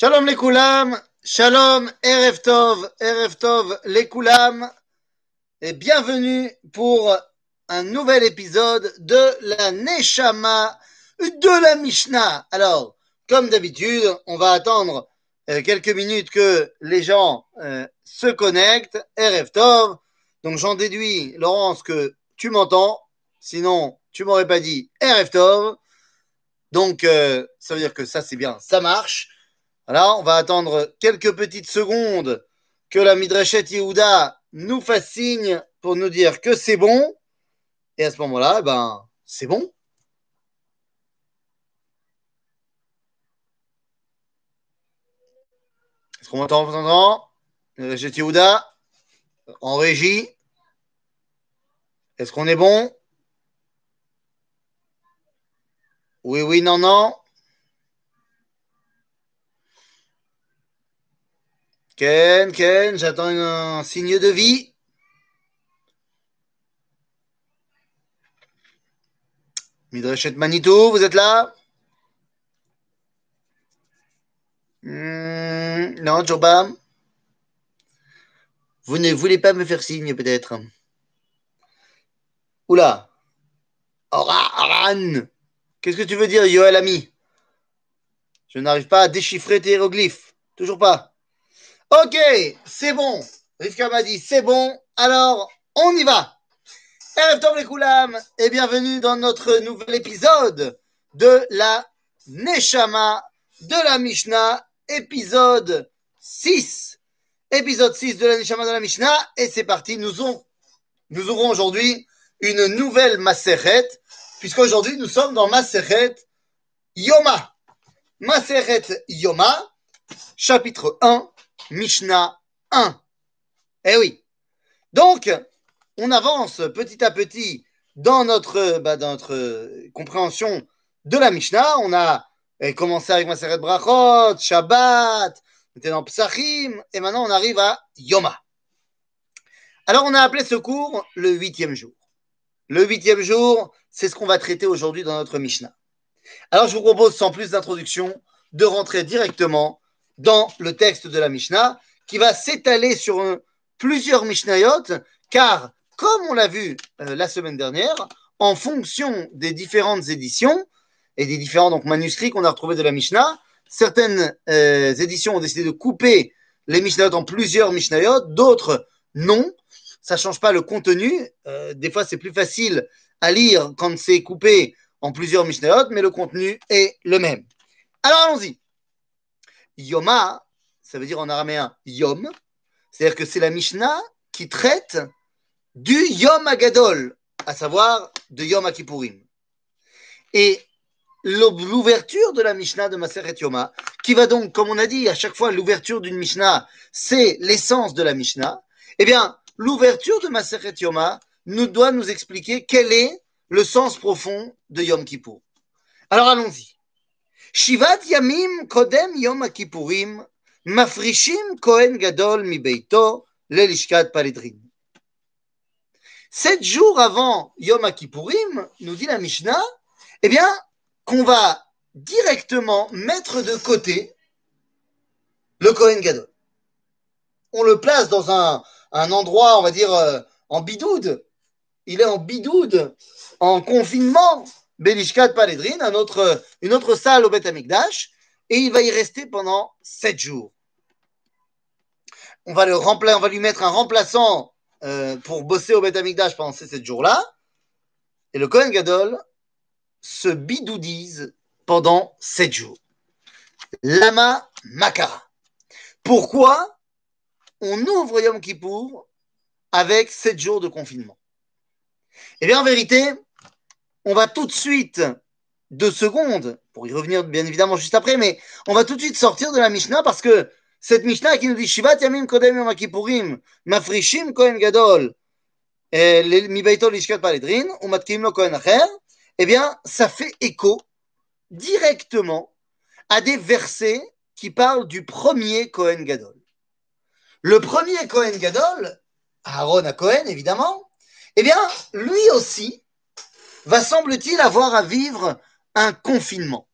Shalom les Koulam, Shalom Erev Tov, Erev Tov les Koulam, et bienvenue pour un nouvel épisode de la Neshama de la Mishnah. Alors, comme d'habitude, on va attendre euh, quelques minutes que les gens euh, se connectent. Erev Tov, donc j'en déduis, Laurence, que tu m'entends, sinon tu m'aurais pas dit Erev Tov. Donc, euh, ça veut dire que ça c'est bien, ça marche. Voilà, on va attendre quelques petites secondes que la Midrashet Yehuda nous fasse signe pour nous dire que c'est bon. Et à ce moment-là, ben, c'est bon. Est-ce qu'on m'entend, on m'entend Midrashet Yehuda, en régie. Est-ce qu'on est bon? Oui, oui, non, non. Ken, Ken, j'attends un signe de vie. Midreshet Manitou, vous êtes là? Hmm, Non, Jobam. Vous ne voulez pas me faire signe, peut-être Oula Ora, Aran Qu'est-ce que tu veux dire, Yoel Ami? Je n'arrive pas à déchiffrer tes hiéroglyphes. Toujours pas. Ok, c'est bon. Rivka m'a dit c'est bon. Alors, on y va. Et bienvenue dans notre nouvel épisode de la Neshama de la Mishnah, épisode 6. Épisode 6 de la Neshama de la Mishnah. Et c'est parti. Nous, on, nous aurons aujourd'hui une nouvelle Maseret, puisqu'aujourd'hui nous sommes dans Maseret Yoma. Maseret Yoma, chapitre 1, Mishnah 1. Eh oui. Donc, on avance petit à petit dans notre, bah, dans notre compréhension de la Mishnah. On a eh, commencé avec Maseret Brachot, Shabbat, on était dans Psachim, et maintenant on arrive à Yoma. Alors, on a appelé ce cours le huitième jour. Le huitième jour, c'est ce qu'on va traiter aujourd'hui dans notre Mishnah. Alors, je vous propose, sans plus d'introduction, de rentrer directement dans le texte de la Mishnah, qui va s'étaler sur plusieurs Mishnayot, car, comme on l'a vu euh, la semaine dernière, en fonction des différentes éditions et des différents donc, manuscrits qu'on a retrouvés de la Mishnah, certaines euh, éditions ont décidé de couper les Mishnayot en plusieurs Mishnayot, d'autres non. Ça ne change pas le contenu. Euh, des fois, c'est plus facile à lire quand c'est coupé en plusieurs Mishnayot, mais le contenu est le même. Alors allons-y. Yoma, ça veut dire en araméen Yom, c'est-à-dire que c'est la Mishnah qui traite du Yom Agadol, à savoir de Yom Akipurim. Et l'ou- l'ouverture de la Mishnah de Maseret Yoma, qui va donc, comme on a dit, à chaque fois, l'ouverture d'une Mishnah, c'est l'essence de la Mishnah. Eh bien, l'ouverture de Maseret Yoma nous doit nous expliquer quel est le sens profond de Yom Kippour. Alors allons-y. Sept jours avant Yom Kippourim, nous dit la Mishnah, eh bien, qu'on va directement mettre de côté le Kohen Gadol. On le place dans un, un endroit, on va dire, euh, en bidoude. Il est en bidoude, en confinement, Belishkat Paledrin, un autre, une autre salle au Beth et il va y rester pendant sept jours. On va, le rempla- on va lui mettre un remplaçant euh, pour bosser au Beth Amikdash pendant ces sept jours-là, et le Kohen Gadol se bidoudise pendant sept jours. Lama Makara. Pourquoi on ouvre Yom Kippour avec sept jours de confinement? Eh bien, en vérité, on va tout de suite, deux secondes, pour y revenir bien évidemment juste après, mais on va tout de suite sortir de la Mishnah parce que cette Mishnah qui nous dit Shivat Yamim Kodem Yom Kippourim, Mafrishim Kohen Gadol, eh, Mibeito Lishkat Paledrin, ou Matkim Lo Kohen Acher, eh bien, ça fait écho directement à des versets qui parlent du premier Kohen Gadol. Le premier Kohen Gadol, Aaron à Cohen évidemment, eh bien, lui aussi va, semble-t-il, avoir à vivre un confinement.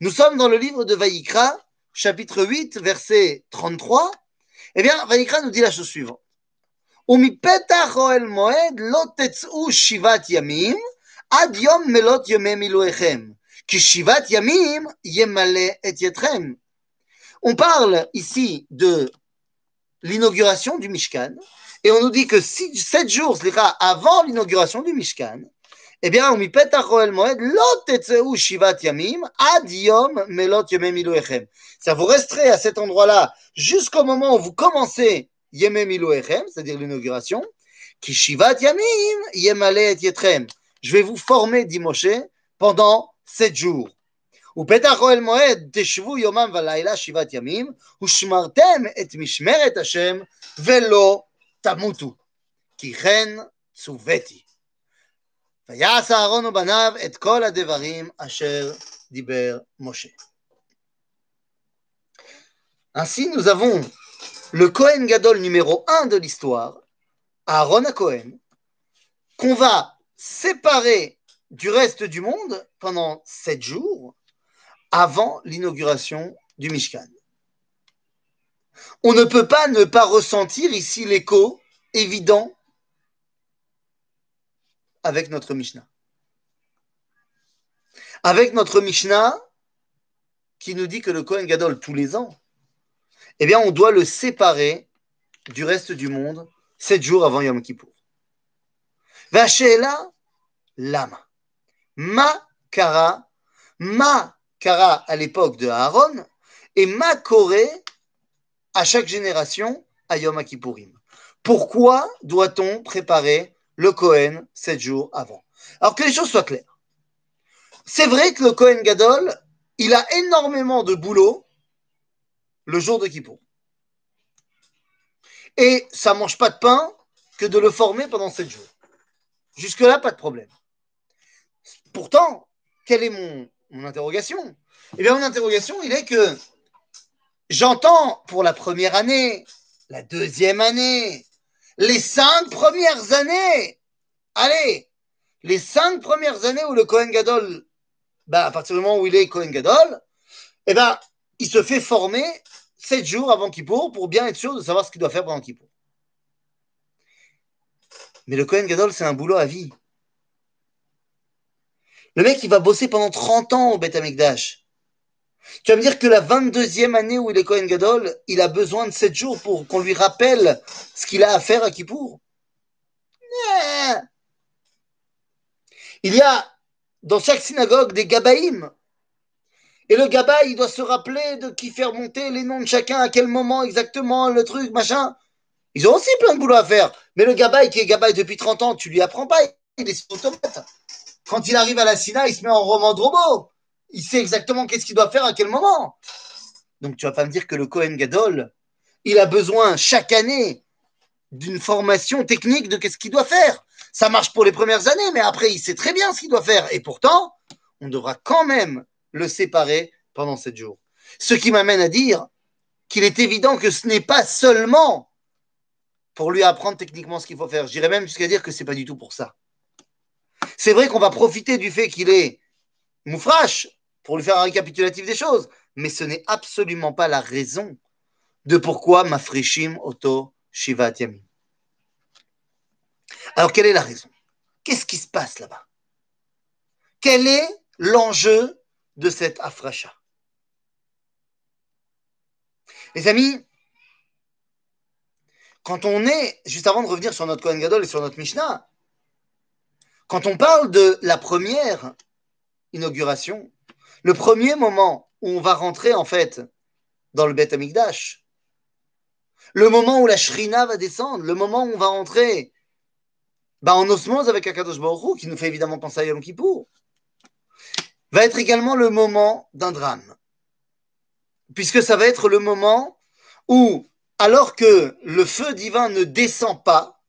Nous sommes dans le livre de Vaïkra, chapitre 8, verset 33. Eh bien, Vaïkra nous dit la chose suivante. On parle ici de l'inauguration du Mishkan, et on nous dit que sept jours, avant l'inauguration du Mishkan, eh bien, ומפתח אוהל מועד לא תצאו שבעת ימים עד יום מלות ימי מילואיכם. Ça vous resterez à cet endroit-là jusqu'au moment où vous commencez Yeme Milouechem, c'est-à-dire l'inauguration, qui Shivat Yamim Yemale et Yetrem. Je vais vous former, dit Moshe, pendant sept jours. ופתח אוהל מועד תשבו יומם ולילה שבעת ימים ושמרתם את משמרת השם ולא תמותו כי כן צוויתי. ויעש אהרון ובניו את כל הדברים אשר דיבר משה. Ainsi, nous avons le Kohen Gadol numéro 1 de l'histoire, Aaron à Cohen, qu'on va séparer du reste du monde pendant sept jours avant l'inauguration du Mishkan. On ne peut pas ne pas ressentir ici l'écho évident avec notre Mishnah. Avec notre Mishnah qui nous dit que le Kohen Gadol tous les ans eh bien, on doit le séparer du reste du monde sept jours avant Yom Kippour. Vachela lama. Ma kara, ma kara à l'époque de Aaron et ma koré à chaque génération à Yom Kippourim. Pourquoi doit-on préparer le Kohen sept jours avant Alors que les choses soient claires. C'est vrai que le Kohen Gadol, il a énormément de boulot le jour de Kippour. Et ça ne mange pas de pain que de le former pendant sept jours. Jusque-là, pas de problème. Pourtant, quelle est mon, mon interrogation? Eh bien, mon interrogation, il est que j'entends pour la première année, la deuxième année, les cinq premières années, allez, les cinq premières années où le Kohen Gadol, bah, à partir du moment où il est Kohen Gadol, eh ben, il se fait former sept jours avant Kippour pour bien être sûr de savoir ce qu'il doit faire pendant Kippour. Mais le Kohen Gadol, c'est un boulot à vie. Le mec, il va bosser pendant 30 ans au Beth Amikdash. Tu vas me dire que la 22e année où il est Kohen Gadol, il a besoin de 7 jours pour qu'on lui rappelle ce qu'il a à faire à Kippour Il y a dans chaque synagogue des Gabaïm. Et le gaba, il doit se rappeler de qui faire monter les noms de chacun, à quel moment exactement, le truc, machin. Ils ont aussi plein de boulot à faire. Mais le gabaï qui est gabaï depuis 30 ans, tu lui apprends pas, il est automate. Quand il arrive à la Sina, il se met en roman de robot. Il sait exactement qu'est-ce qu'il doit faire à quel moment. Donc tu vas pas me dire que le Cohen Gadol, il a besoin chaque année d'une formation technique de qu'est-ce qu'il doit faire. Ça marche pour les premières années, mais après, il sait très bien ce qu'il doit faire. Et pourtant, on devra quand même le séparer pendant sept jours. Ce qui m'amène à dire qu'il est évident que ce n'est pas seulement pour lui apprendre techniquement ce qu'il faut faire. J'irais même jusqu'à dire que ce n'est pas du tout pour ça. C'est vrai qu'on va profiter du fait qu'il est moufrache pour lui faire un récapitulatif des choses, mais ce n'est absolument pas la raison de pourquoi Mafrishim Oto Shivat Yamim. Alors, quelle est la raison? Qu'est-ce qui se passe là-bas? Quel est l'enjeu de cette afracha? Les amis, quand on est, juste avant de revenir sur notre Kohen Gadol et sur notre Mishnah, quand on parle de la première inauguration, le premier moment où on va rentrer en fait dans le Beth Amikdash, le moment où la Shrina va descendre, le moment où on va rentrer bah, en osmose avec Akadosh Baruch qui nous fait évidemment penser à Yom Kippur, va être également le moment d'un drame. Puisque ça va être le moment où, alors que le feu divin ne descend pas,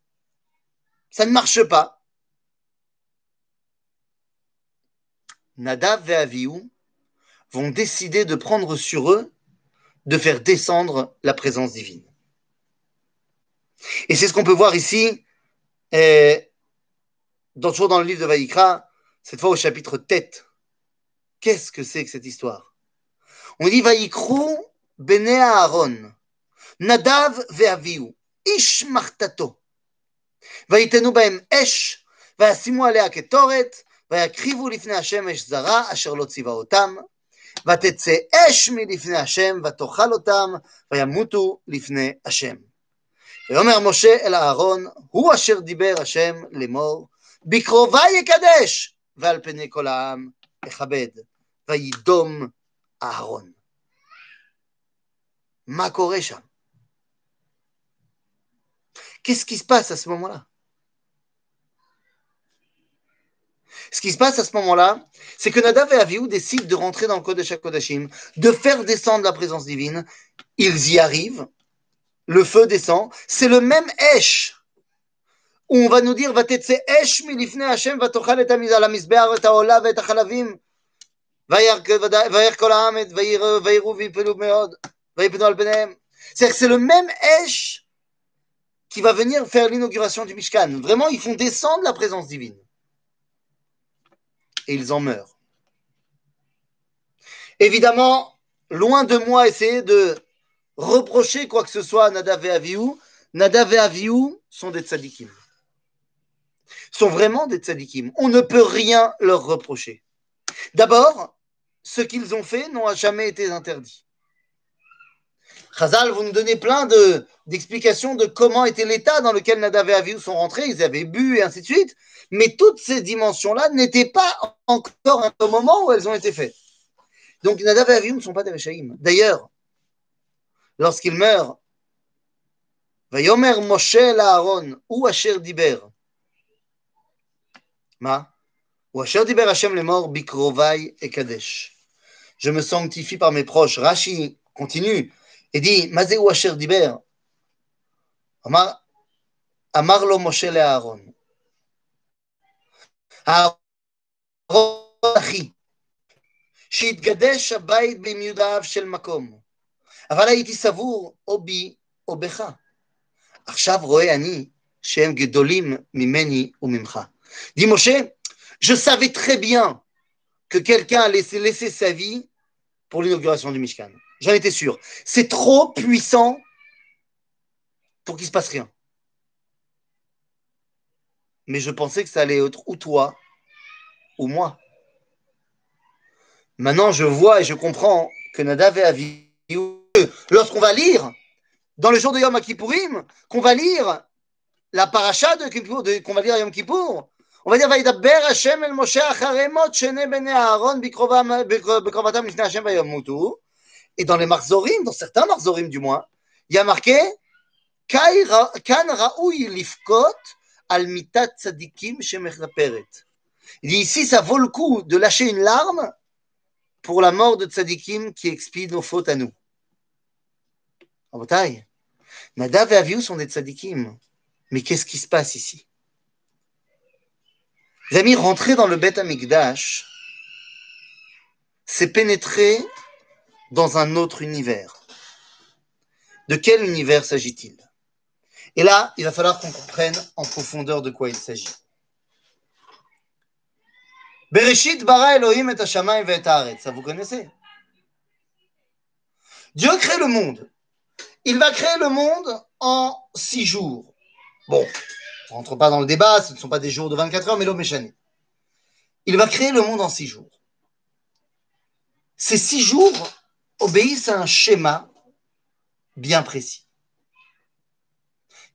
ça ne marche pas, Nadav vont décider de prendre sur eux de faire descendre la présence divine. Et c'est ce qu'on peut voir ici, et, dans, toujours dans le livre de Vaïkra, cette fois au chapitre tête. Qu'est-ce que c'est que cette histoire On dit Vaïkrou bene Aaron, Nadav ve'avihu, ish machtato. ויתנו בהם אש, וישימו עליה קטורת, ויקריבו לפני השם אש זרה, אשר לא ציווה אותם, ותצא אש מלפני השם, ותאכל אותם, וימותו לפני השם. ויאמר משה אל אהרון, הוא אשר דיבר השם לאמור, בקרובה יקדש, ועל פני כל העם יכבד, וידום אהרון. מה קורה שם? Qu'est-ce qui se passe à ce moment-là Ce qui se passe à ce moment-là, c'est que Nadav et Avihu décident de rentrer dans le Kodesh HaKodashim, de faire descendre la présence divine. Ils y arrivent, le feu descend, c'est le même Esh où on va nous dire va Esh milifne Hashem va tochal et amizal amizbear et haola et hachalavim vayer er kol ha'am et vayiru er, vipelu er meod vayipenu al benem. C'est-à-dire que c'est le même Esh qui va venir faire l'inauguration du Mishkan. Vraiment, ils font descendre la présence divine. Et ils en meurent. Évidemment, loin de moi essayer de reprocher quoi que ce soit à Nadav et Avihu. Nadav sont des tzadikim. Sont vraiment des tzadikim. On ne peut rien leur reprocher. D'abord, ce qu'ils ont fait n'ont jamais été interdit. Chazal, vous nous donnez plein de, d'explications de comment était l'état dans lequel Nadav et Avihu sont rentrés. Ils avaient bu et ainsi de suite. Mais toutes ces dimensions-là n'étaient pas encore au moment où elles ont été faites. Donc Nadav et Avihu ne sont pas des Réchaïm. D'ailleurs, lorsqu'ils meurent, Vayomer Moshe Aaron, ou Asher. Ma Ou Asher Diber Hashem les morts, Bikrovai et Kadesh. Je me sanctifie par mes proches. Rashi continue dit Mazé ou Asher Diber. Amar, Amar lo Moshe Aaron. Aaron אחי, שהתגדש הבית במיודעיו של מקום. אבל הייתי סבור או בי או בך. עכשיו רואה אני שהם גדולים ממני וממך. dit Moshe, je savais très bien que quelqu'un allait laisser sa vie pour l'inauguration du Mishkan. J'en étais sûr. C'est trop puissant pour qu'il se passe rien. Mais je pensais que ça allait être ou toi ou moi. Maintenant, je vois et je comprends que Nadav et Avi, lorsqu'on va lire, dans le jour de Yom Kippourim, qu'on va lire la paracha de Kippour, qu'on va lire Yom Kippour, on va dire Vaïdaber Hashem el Moshe acharemot shene bene Aaron bikrovatam lifne Hashem vayommutu et dans les marzorim, dans certains marzorim du moins, il y a marqué Kan raoui lifkot al mitat tzadikim shemechlaperet. Il dit ici, ça vaut le coup de lâcher une larme pour la mort de tzadikim qui expie nos fautes à nous. En bataille. Nadav et Aviou sont des tzadikim. Mais qu'est-ce qui se passe ici? Les amis, rentrer dans le Bet Amikdash, c'est pénétrer dans un autre univers. De quel univers s'agit-il? Et là, il va falloir qu'on comprenne en profondeur de quoi il s'agit. Bereshit bara Elohim et et Haaretz. Ça vous connaissez? Dieu crée le monde. Il va créer le monde en six jours. Bon, on ne rentre pas dans le débat, ce ne sont pas des jours de 24 heures, mais l'homme est Il va créer le monde en six jours. Ces six jours obéissent à un schéma bien précis.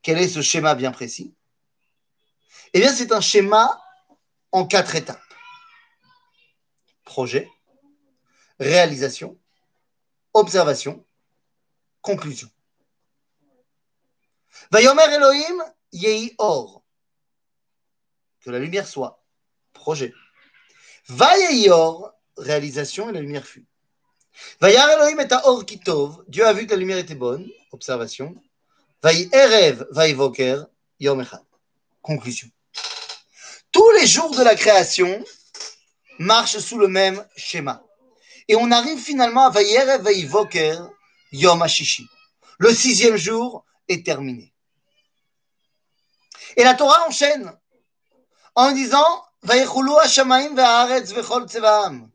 Quel est ce schéma bien précis? Eh bien, c'est un schéma en quatre étapes projet, réalisation, observation, conclusion. Vayomer Elohim yehi or. Que la lumière soit. Projet. Vayehi or, réalisation et la lumière fut. Vayar Elohim et or kitov. Dieu a vu que la lumière était bonne. Observation. Vayi erev, voker, yom echad. Conclusion. Tous les jours de la création, marche sous le même schéma. Et on arrive finalement à Vayer Veivoker Yom HaShishi. Le sixième jour est terminé. Et la Torah enchaîne en disant Vayechulu Hashamaim ve'aretz vechol tzevaam.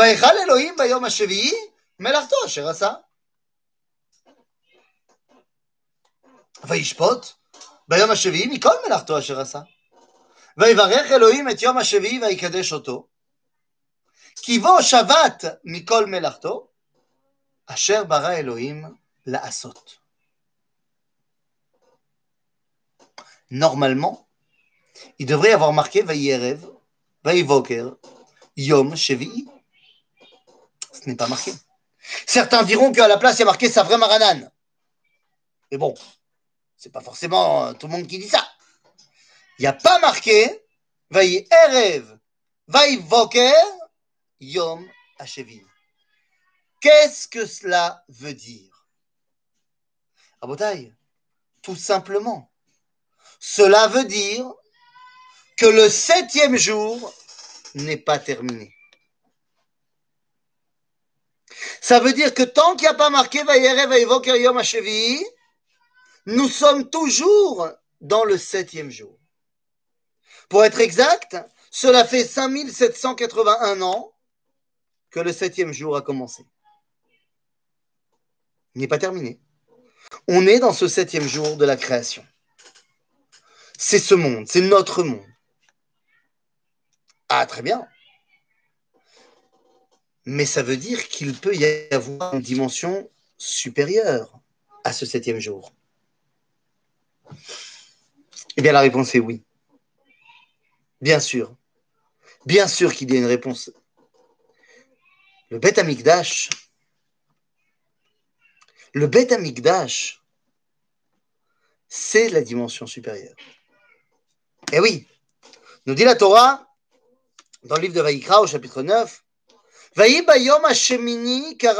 ויכל אלוהים ביום השביעי מלאכתו אשר עשה. וישפוט ביום השביעי מכל מלאכתו אשר עשה. ויברך אלוהים את יום השביעי ויקדש אותו. כי בו שבת מכל מלאכתו, אשר ברא אלוהים לעשות. Normalement, il devrait avoir marqué Vaïerev, Vaïvoker, Yom Shevi'i. Ce n'est pas marqué. Certains diront qu'à la place, il y a marqué Savre Maranan. Mais bon, c'est pas forcément tout le monde qui dit ça. Il n'y a pas marqué Vaïerev, Vaïvoker, Yom Hashevi. Qu'est-ce que cela veut dire? Abotai, tout simplement, cela veut dire que le septième jour n'est pas terminé. Ça veut dire que tant qu'il n'y a pas marqué Vayere Vaïvoker Yom Hashevi, nous sommes toujours dans le septième jour. Pour être exact, cela fait 5781 ans que le septième jour a commencé. Il n'est pas terminé. On est dans ce septième jour de la création. C'est ce monde, c'est notre monde. Ah, très bien. Mais ça veut dire qu'il peut y avoir une dimension supérieure à ce septième jour. Eh bien, la réponse est oui. Bien sûr. Bien sûr qu'il y a une réponse. Le Beth Amikdash, le Beth Amikdash, c'est la dimension supérieure. Eh oui, nous dit la Torah, dans le livre de Vaïkra au chapitre 9, Vaï bayom hashemini kara